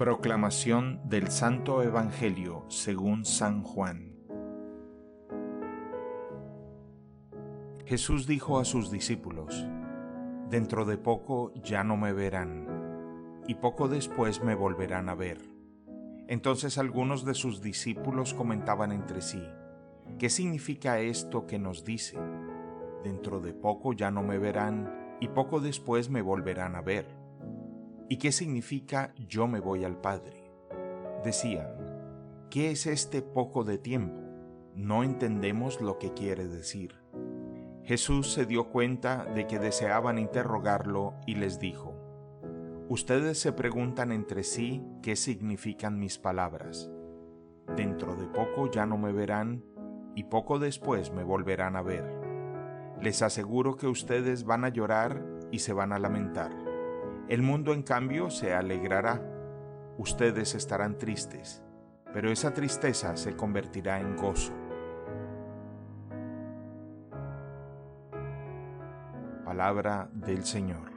Proclamación del Santo Evangelio según San Juan. Jesús dijo a sus discípulos, Dentro de poco ya no me verán, y poco después me volverán a ver. Entonces algunos de sus discípulos comentaban entre sí, ¿qué significa esto que nos dice? Dentro de poco ya no me verán, y poco después me volverán a ver. ¿Y qué significa yo me voy al Padre? Decían, ¿qué es este poco de tiempo? No entendemos lo que quiere decir. Jesús se dio cuenta de que deseaban interrogarlo y les dijo, Ustedes se preguntan entre sí qué significan mis palabras. Dentro de poco ya no me verán y poco después me volverán a ver. Les aseguro que ustedes van a llorar y se van a lamentar el mundo en cambio se alegrará. Ustedes estarán tristes, pero esa tristeza se convertirá en gozo. Palabra del Señor.